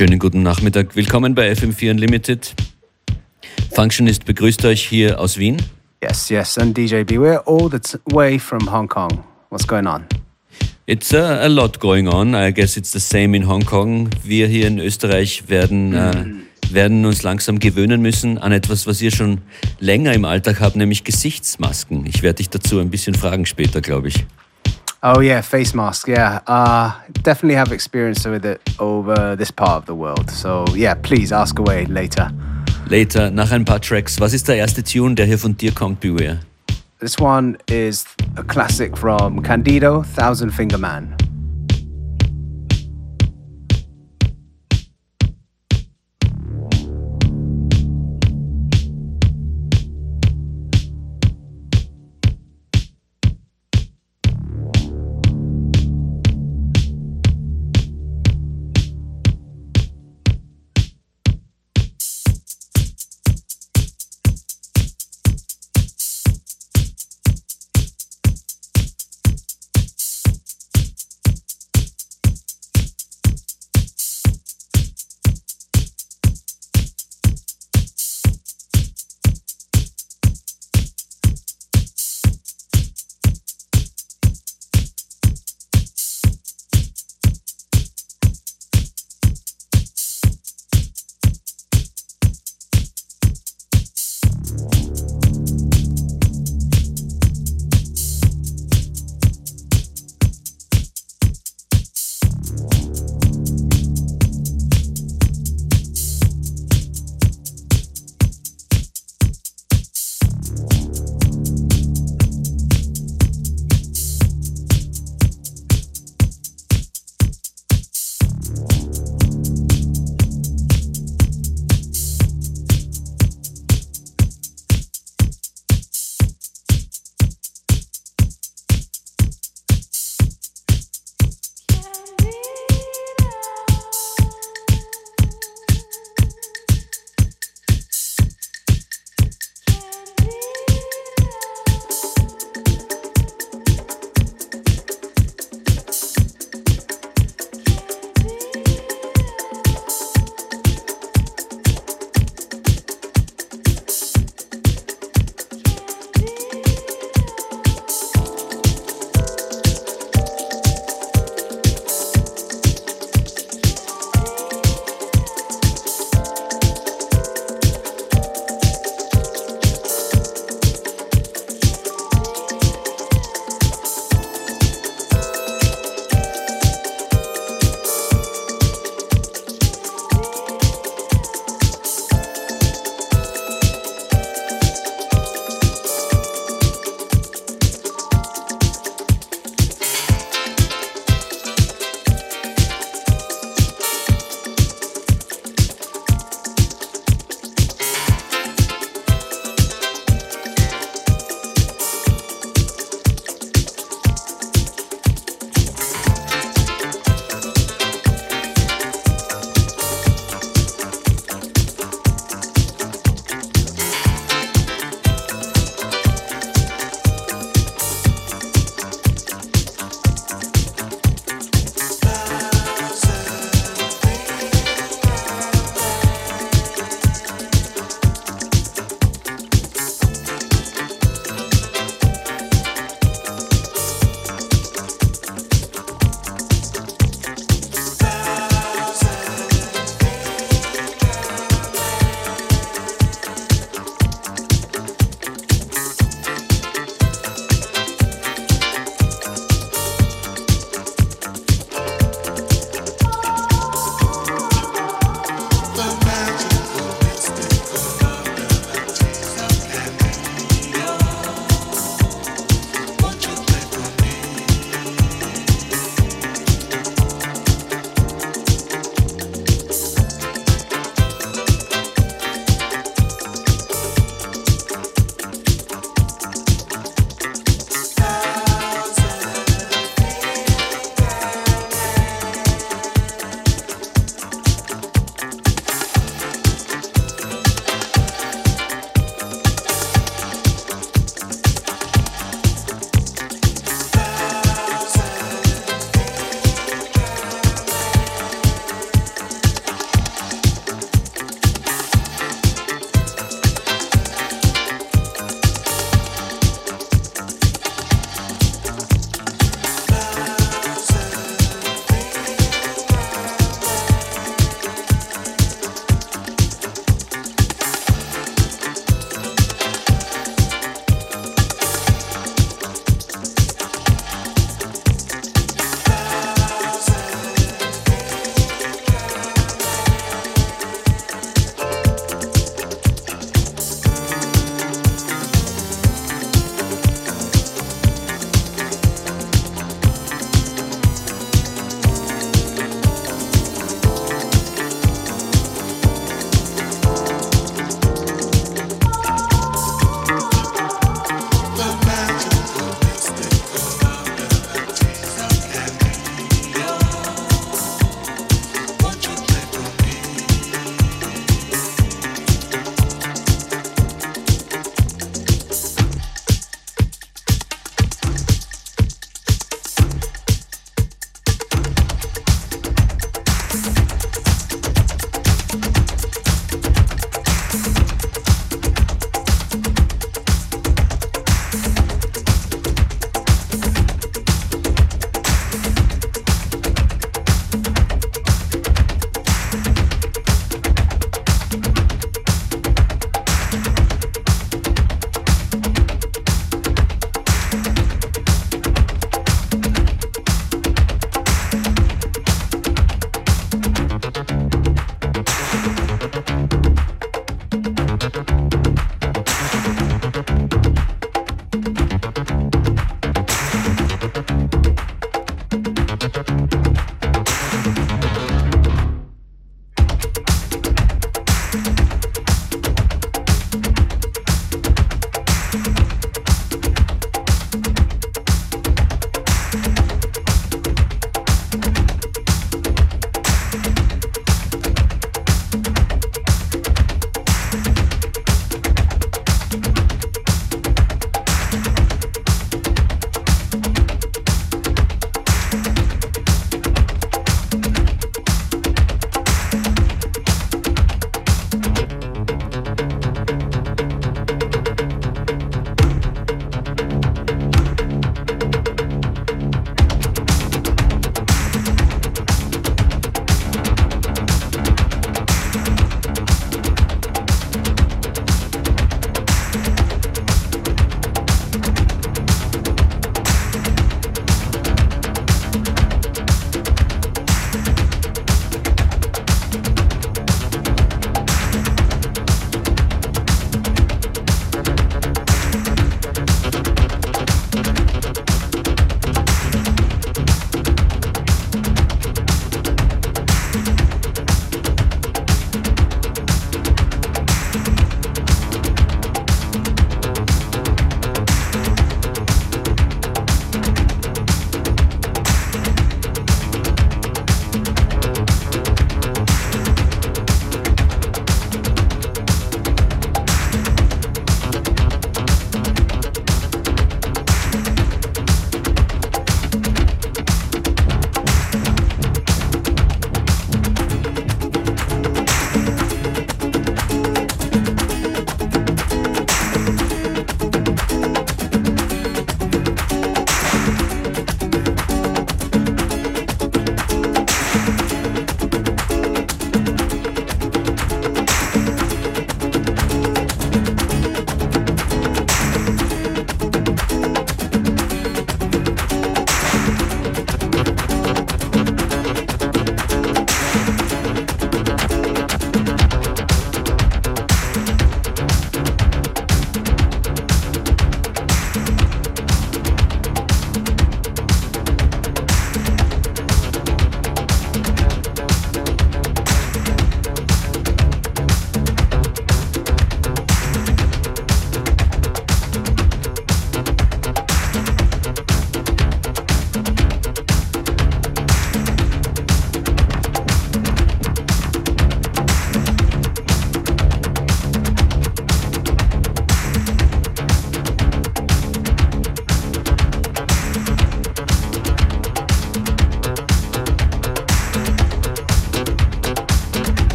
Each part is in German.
Schönen guten Nachmittag. Willkommen bei FM4 Unlimited. Functionist begrüßt euch hier aus Wien. Yes, yes, and DJ B. We're all the way from Hong Kong. What's going on? It's a, a, lot going on. I guess it's the same in Hong Kong. Wir hier in Österreich werden, äh, werden uns langsam gewöhnen müssen an etwas, was ihr schon länger im Alltag habt, nämlich Gesichtsmasken. Ich werde dich dazu ein bisschen fragen später, glaube ich. Oh yeah, face mask. Yeah, uh, definitely have experience with it over this part of the world. So yeah, please ask away later. Later, nach ein paar Tracks. Was ist der erste Tune, der hier von dir kommt, Beware? This one is a classic from Candido, Thousand Finger Man.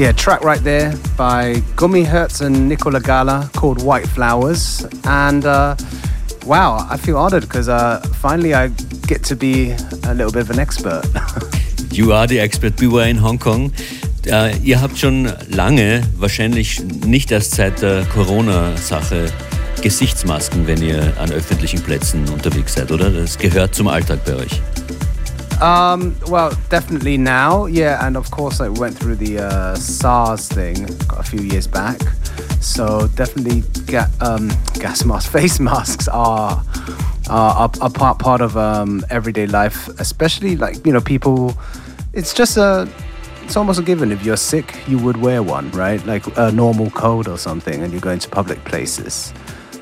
Yeah, track right there by Gummy Hertz and Nicola Gala called White Flowers. And uh, wow, I feel honored because uh, finally I get to be a little bit of an expert. you are the expert. We were in Hong Kong. Uh, ihr habt schon lange, wahrscheinlich nicht erst seit der Corona-Sache, Gesichtsmasken, wenn ihr an öffentlichen Plätzen unterwegs seid, oder? Das gehört zum Alltag bei euch. Um, well, definitely now, yeah, and of course, I went through the uh, SARS thing a few years back. So definitely, ga- um, gas masks, face masks are are, are part part of um, everyday life, especially like you know people. It's just a it's almost a given. If you're sick, you would wear one, right? Like a normal cold or something, and you're going to public places.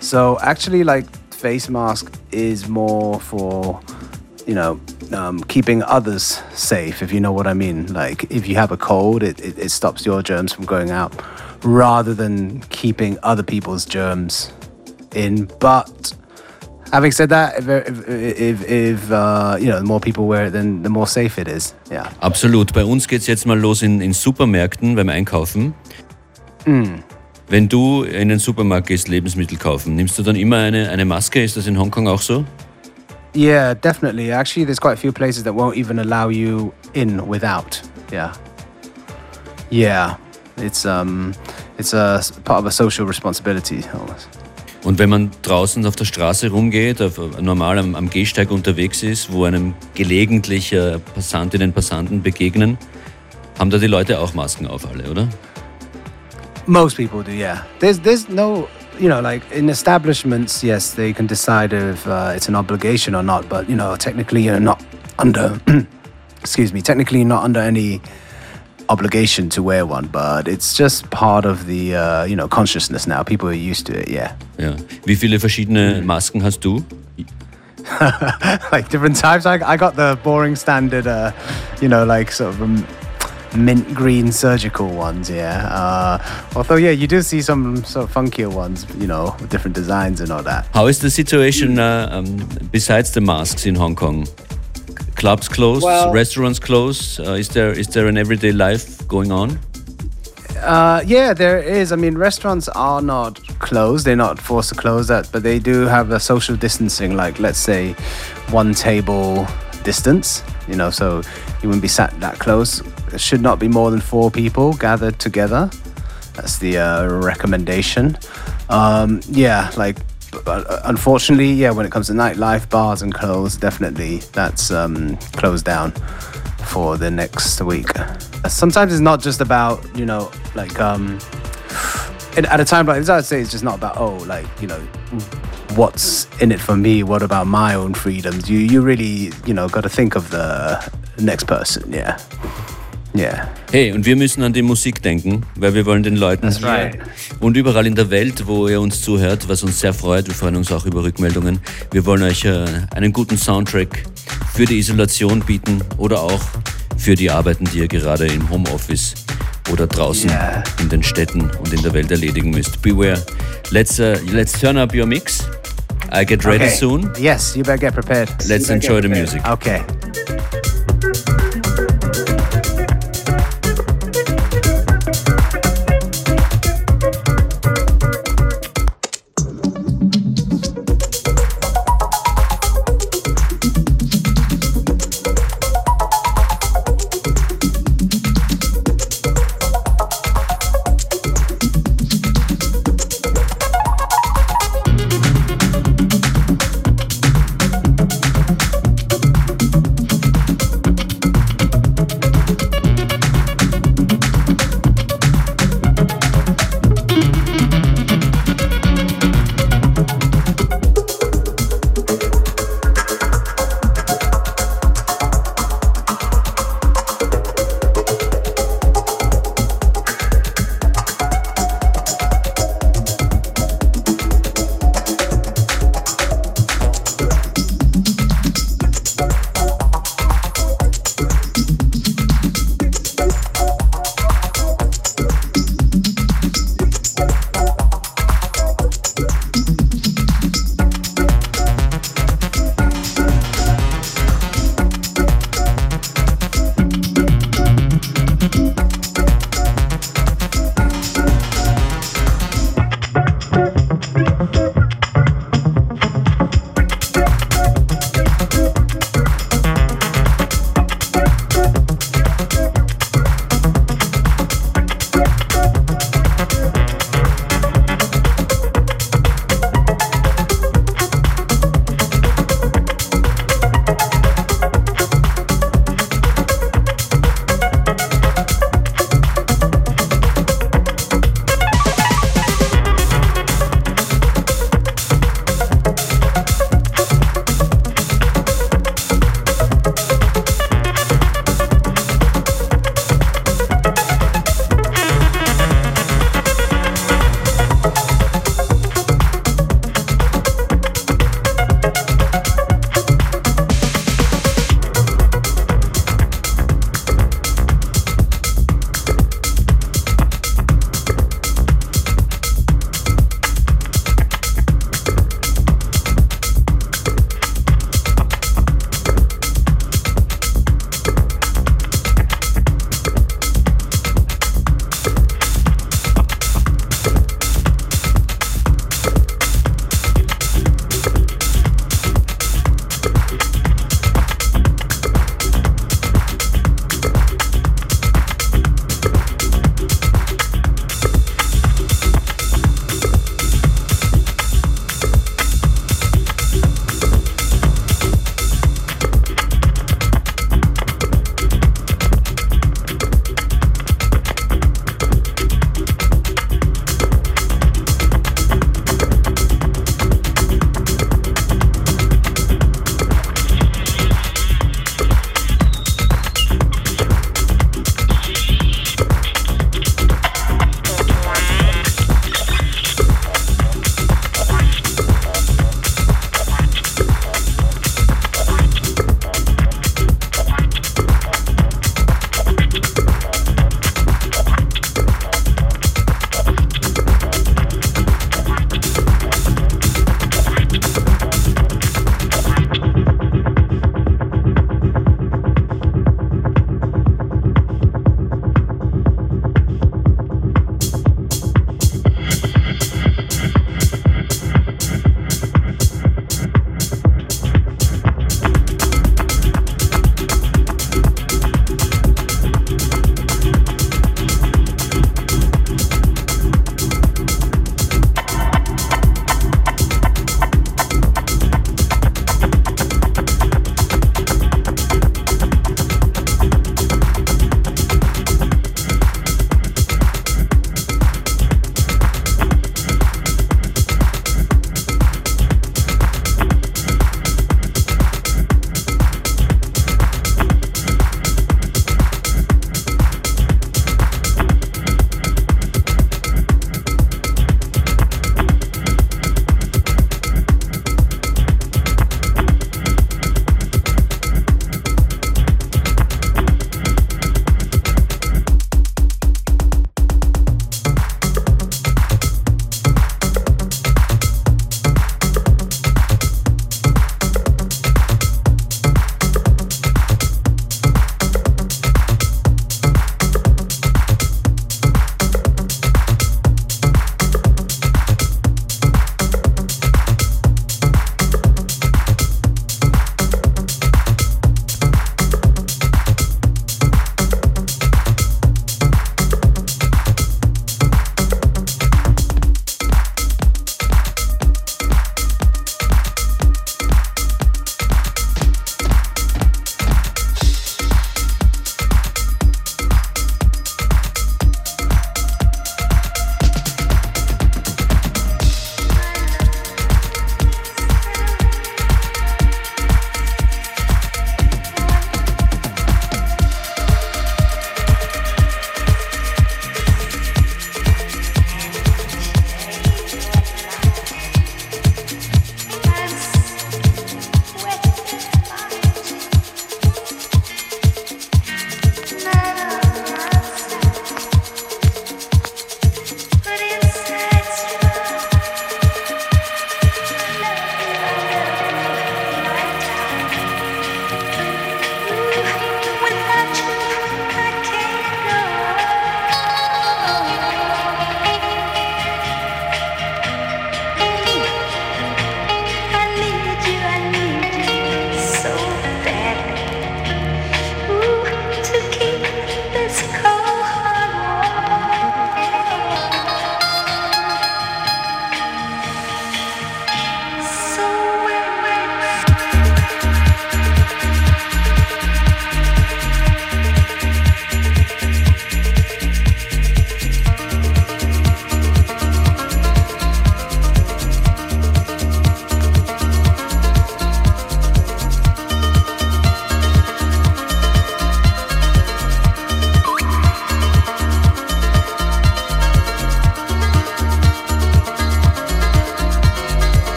So actually, like face mask is more for you know um, keeping others safe, if you know what I mean. Like if you have a cold, it, it, it, stops your germs from going out rather than keeping other people's germs in. But having said that, if, if, if uh, you know, the more people wear it, then the more safe it is. Yeah. Absolut. Bei uns geht es jetzt mal los in, in Supermärkten beim Einkaufen. Mm. Wenn du in den Supermarkt gehst, Lebensmittel kaufen, nimmst du dann immer eine, eine Maske? Ist das in Hongkong auch so? Yeah, definitely. Actually, there's quite a few places that won't even allow you in without. Yeah. Yeah. It's um it's a part of a social responsibility almost. Und wenn man draußen auf der Straße rumgeht, auf, normal am, am, Gehsteig unterwegs ist, wo einem gelegentlich äh, Passantinnen und Passanten begegnen, haben da die Leute auch Masken auf alle, oder? Most people do, yeah. There's there's no you know, like in establishments, yes, they can decide if uh, it's an obligation or not. But you know, technically, you're not under, excuse me, technically not under any obligation to wear one, but it's just part of the uh, you know consciousness now. People are used to it. Yeah. Ja. Wie viele verschiedene Masken hast du? like different types. I, I got the boring standard, uh, you know, like sort of um, mint green surgical ones. Yeah. Uh, although yeah, you do see some sort of funkier ones, you know, with different designs and all that. How is the situation uh, um, besides the masks in Hong Kong? Clubs closed, Well- restaurants closed. Uh, is there is there an everyday life going on? Uh, yeah, there is. I mean, restaurants are not closed. They're not forced to close that, but they do have a social distancing, like let's say one table distance. You know, so you wouldn't be sat that close. It should not be more than four people gathered together. That's the uh, recommendation. Um, yeah, like. Uh, unfortunately, yeah, when it comes to nightlife, bars and clothes, definitely that's um, closed down for the next week. Sometimes it's not just about you know like um at a time like this I'd say it's just not about oh like you know what's in it for me what about my own freedoms you you really you know got to think of the next person yeah yeah Hey, und wir müssen an die Musik denken, weil wir wollen den Leuten right. und überall in der Welt, wo ihr uns zuhört, was uns sehr freut, wir freuen uns auch über Rückmeldungen. Wir wollen euch äh, einen guten Soundtrack für die Isolation bieten oder auch für die Arbeiten, die ihr gerade im Homeoffice oder draußen Yeah. in den Städten und in der Welt erledigen müsst. Beware. Let's, uh, let's turn up your mix. I get ready okay. soon. yes you better get prepared Let's enjoy the prepared. music. okay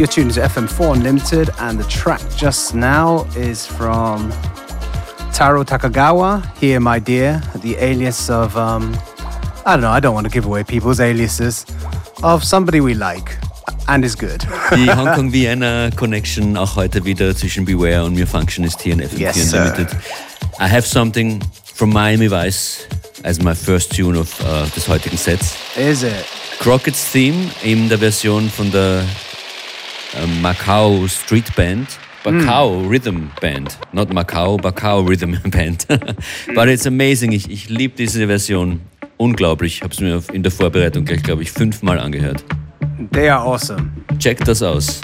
you're tuned to FM4 Unlimited, and the track just now is from Taro Takagawa, Here My Dear, the alias of, um, I don't know, I don't want to give away people's aliases, of somebody we like and is good. Die Hong Kong Vienna Connection auch heute wieder zwischen Beware und Mir Functionist hier in FM4 Yes, Unlimited. I have something from Miami Vice as my first tune of uh, des heutigen Sets. Is it? Crockett's Theme in der Version von der Macau Street Band. Macau Rhythm Band. Not Macau, Macau Rhythm Band. But it's amazing. Ich, ich liebe diese Version. Unglaublich. Ich habe es mir in der Vorbereitung gleich, glaube ich, fünfmal angehört. They are awesome. Checkt das aus.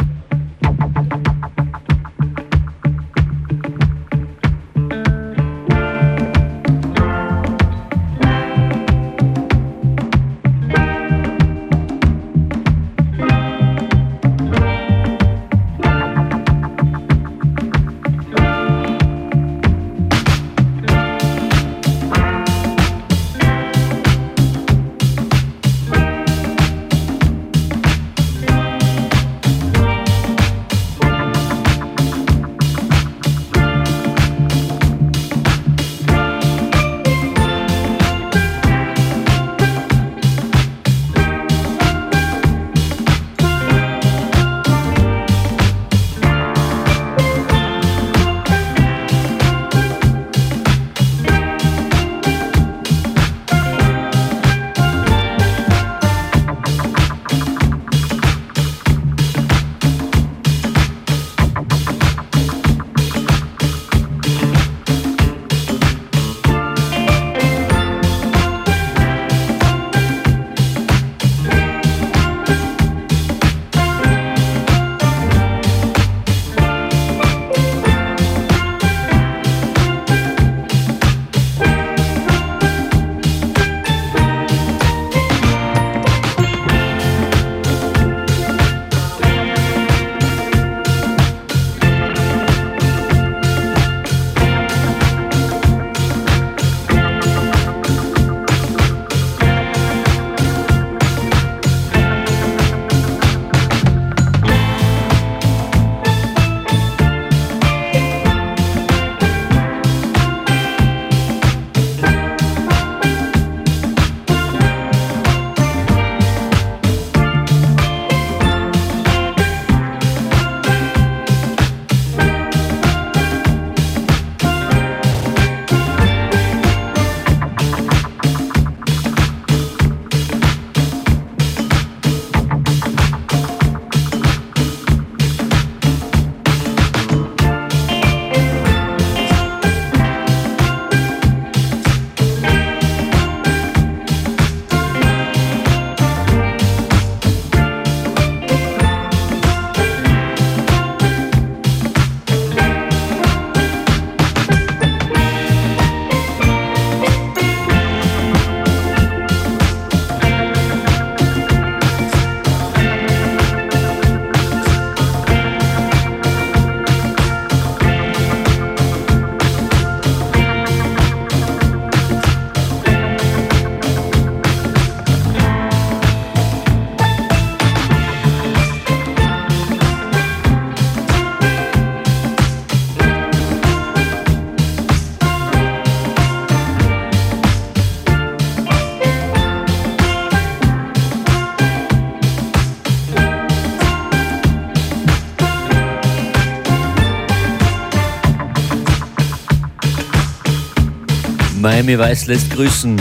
Miami Vice lässt grüßen.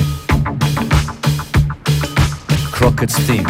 Crockett's Theme.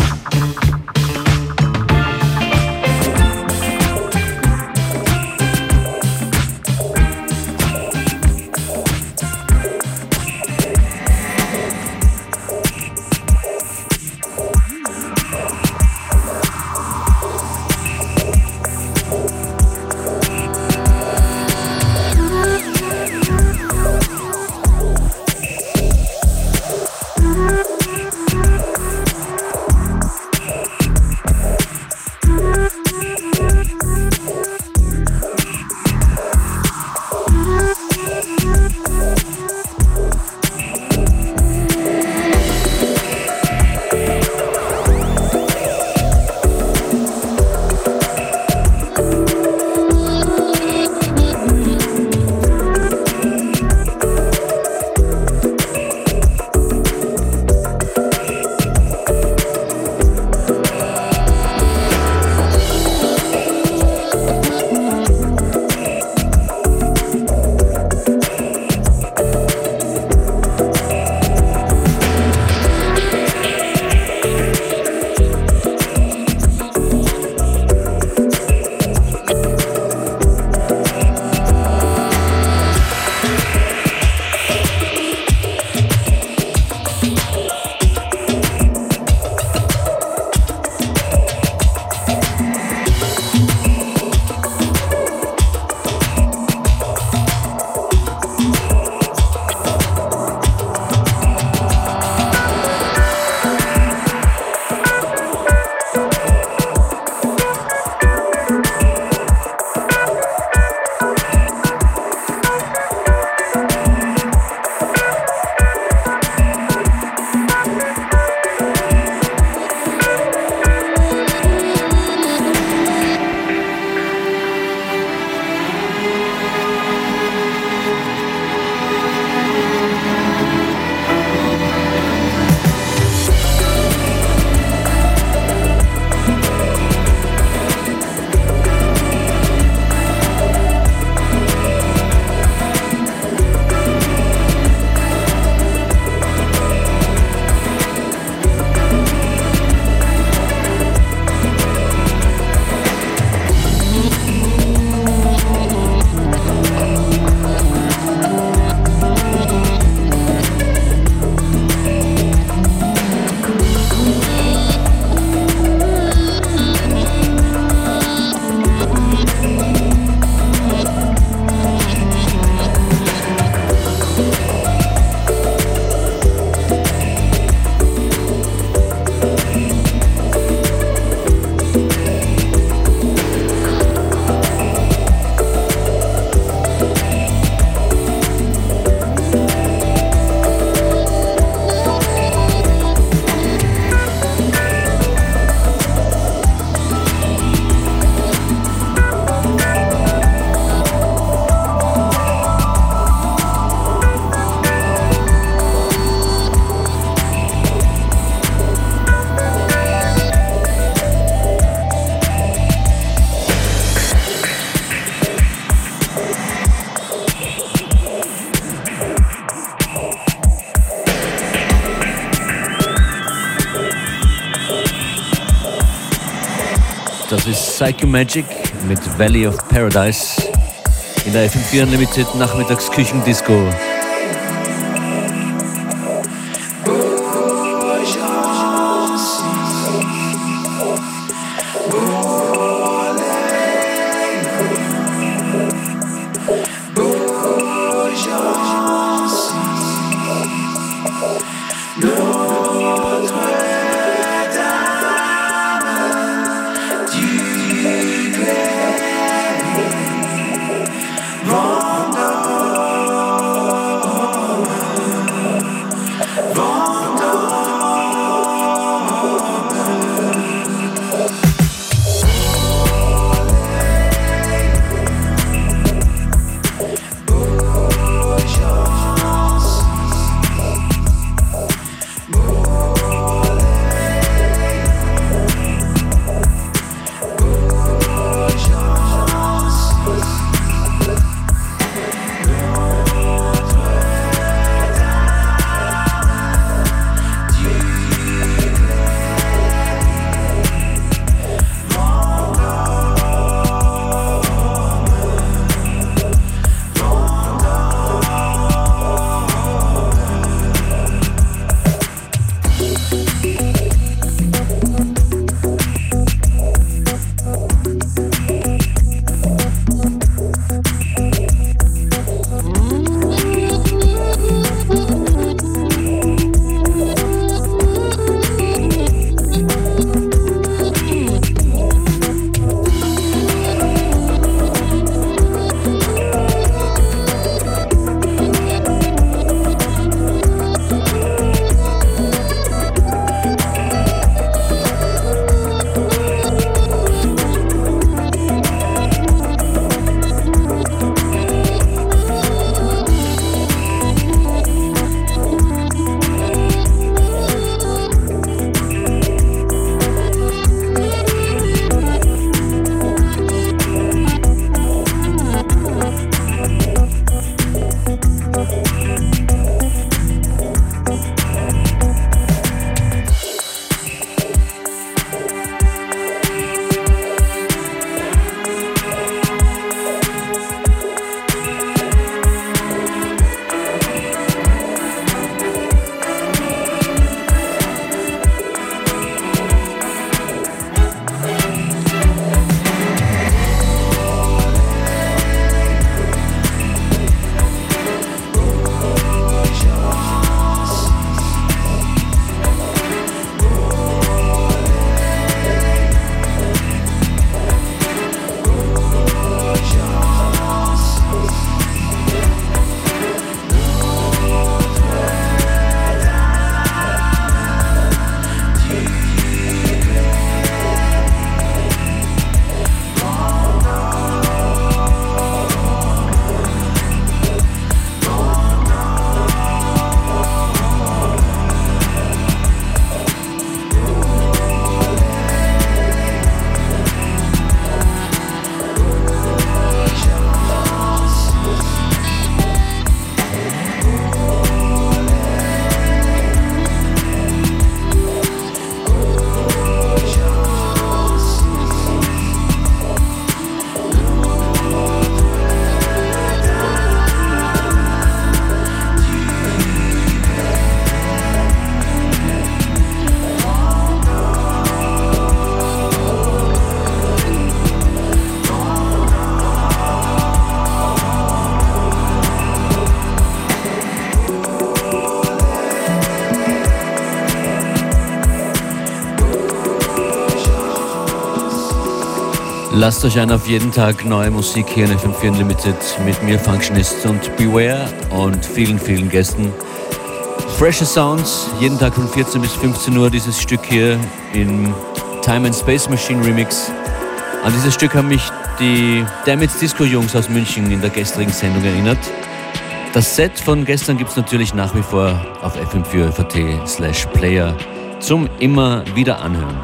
Psycho Magic mit Valley of Paradise in der FM4 Unlimited Nachmittagsküchendisco. Lasst euch ein auf jeden Tag neue Musik hier in FM4 Unlimited mit mir, Functionist und Beware und vielen, vielen Gästen. Fresher Sounds, jeden Tag von 14 bis 15 Uhr dieses Stück hier im Time and Space Machine Remix. An dieses Stück haben mich die Damage Disco Jungs aus München in der gestrigen Sendung erinnert. Das Set von gestern gibt es natürlich nach wie vor auf fm4.at slash player zum immer wieder anhören.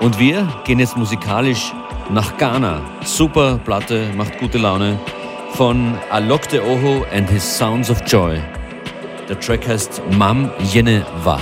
Und wir gehen jetzt musikalisch nach Ghana. Super Platte, macht gute Laune. Von Alok de Oho and His Sounds of Joy. Der Track heißt Mam Yene Wa.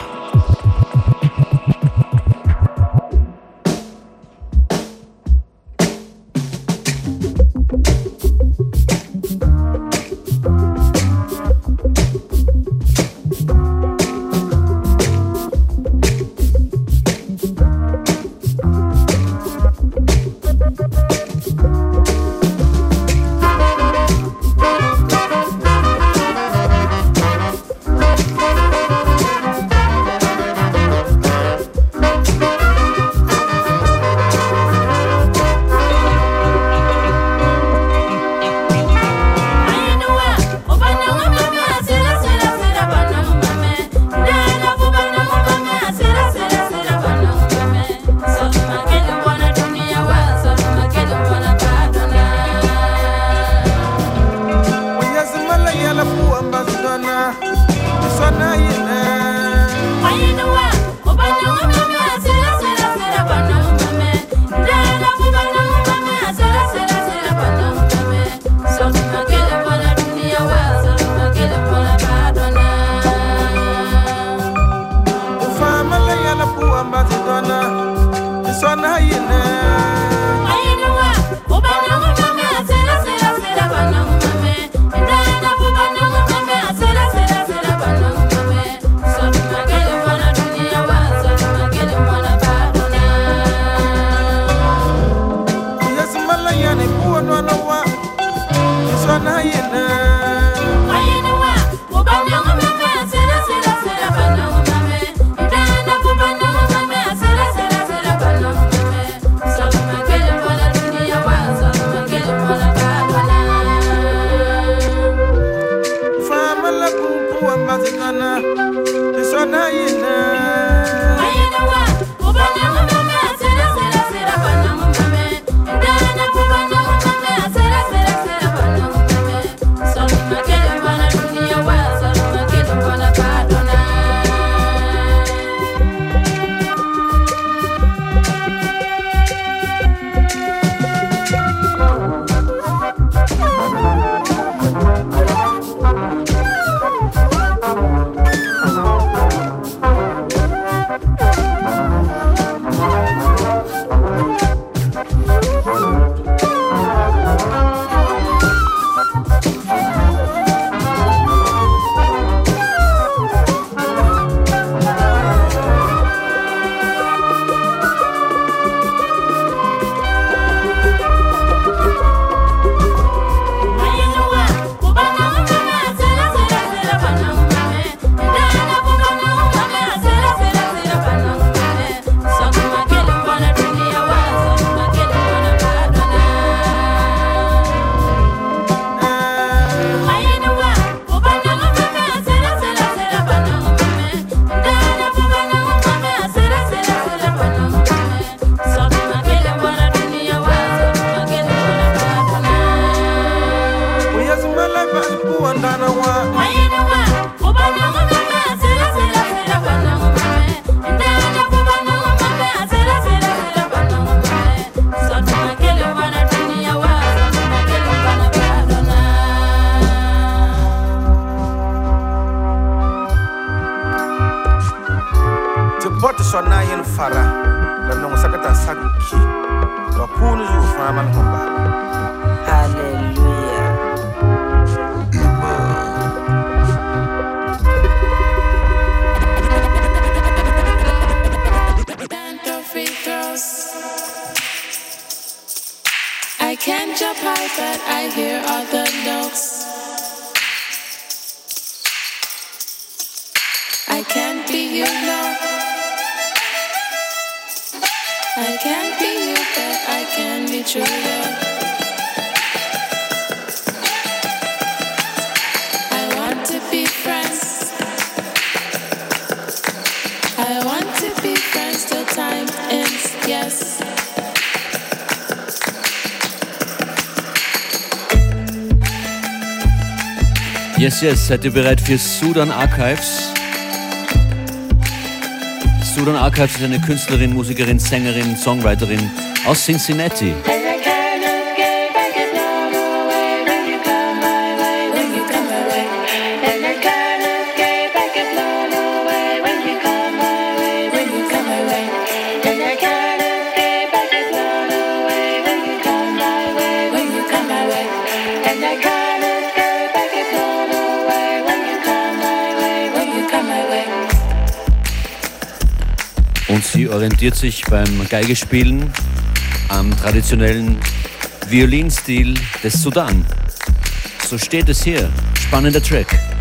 that I hear all the notes. I can't be you, no. I can't be you, but I can be true. Yes, yes, seid ihr bereit für Sudan Archives? Sudan Archives ist eine Künstlerin, Musikerin, Sängerin, Songwriterin aus Cincinnati. Orientiert sich beim Geigespielen am traditionellen Violinstil des Sudan. So steht es hier. Spannender Track.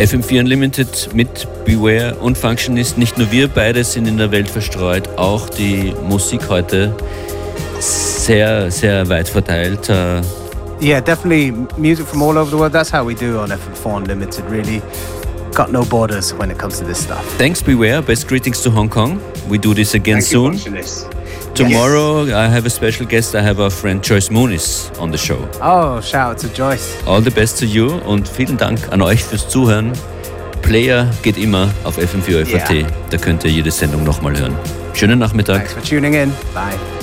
FM4 Unlimited mit Beware und Functionist. Nicht nur wir beide sind in der Welt verstreut, auch die Musik heute sehr, sehr weit verteilt. Uh, yeah, definitely music from all over the world. That's how we do on FM4 Unlimited, really. Got no borders when it comes to this stuff. Thanks, Beware. Best greetings to Hong Kong. We do this again Thank soon. You, Tomorrow yes. I have a special guest. I have our friend Joyce Moonis on the show. Oh, shout out to Joyce. All the best to you und vielen Dank an euch fürs Zuhören. Player geht immer auf FM4 FAT. Yeah. Da könnt ihr jede Sendung nochmal hören. Schönen Nachmittag. Thanks for tuning in. Bye.